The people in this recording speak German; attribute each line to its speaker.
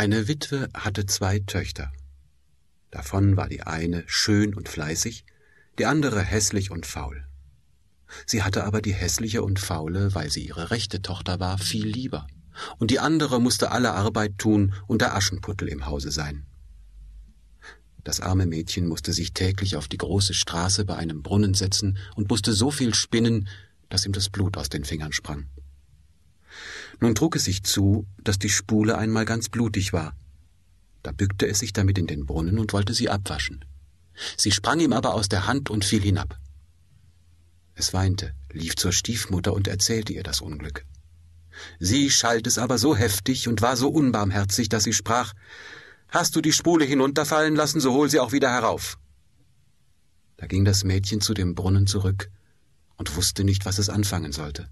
Speaker 1: Eine Witwe hatte zwei Töchter. Davon war die eine schön und fleißig, die andere hässlich und faul. Sie hatte aber die hässliche und faule, weil sie ihre rechte Tochter war, viel lieber, und die andere musste alle Arbeit tun und der Aschenputtel im Hause sein. Das arme Mädchen musste sich täglich auf die große Straße bei einem Brunnen setzen und musste so viel spinnen, dass ihm das Blut aus den Fingern sprang. Nun trug es sich zu, dass die Spule einmal ganz blutig war. Da bückte es sich damit in den Brunnen und wollte sie abwaschen. Sie sprang ihm aber aus der Hand und fiel hinab. Es weinte, lief zur Stiefmutter und erzählte ihr das Unglück. Sie schalt es aber so heftig und war so unbarmherzig, dass sie sprach Hast du die Spule hinunterfallen lassen, so hol sie auch wieder herauf. Da ging das Mädchen zu dem Brunnen zurück und wusste nicht, was es anfangen sollte.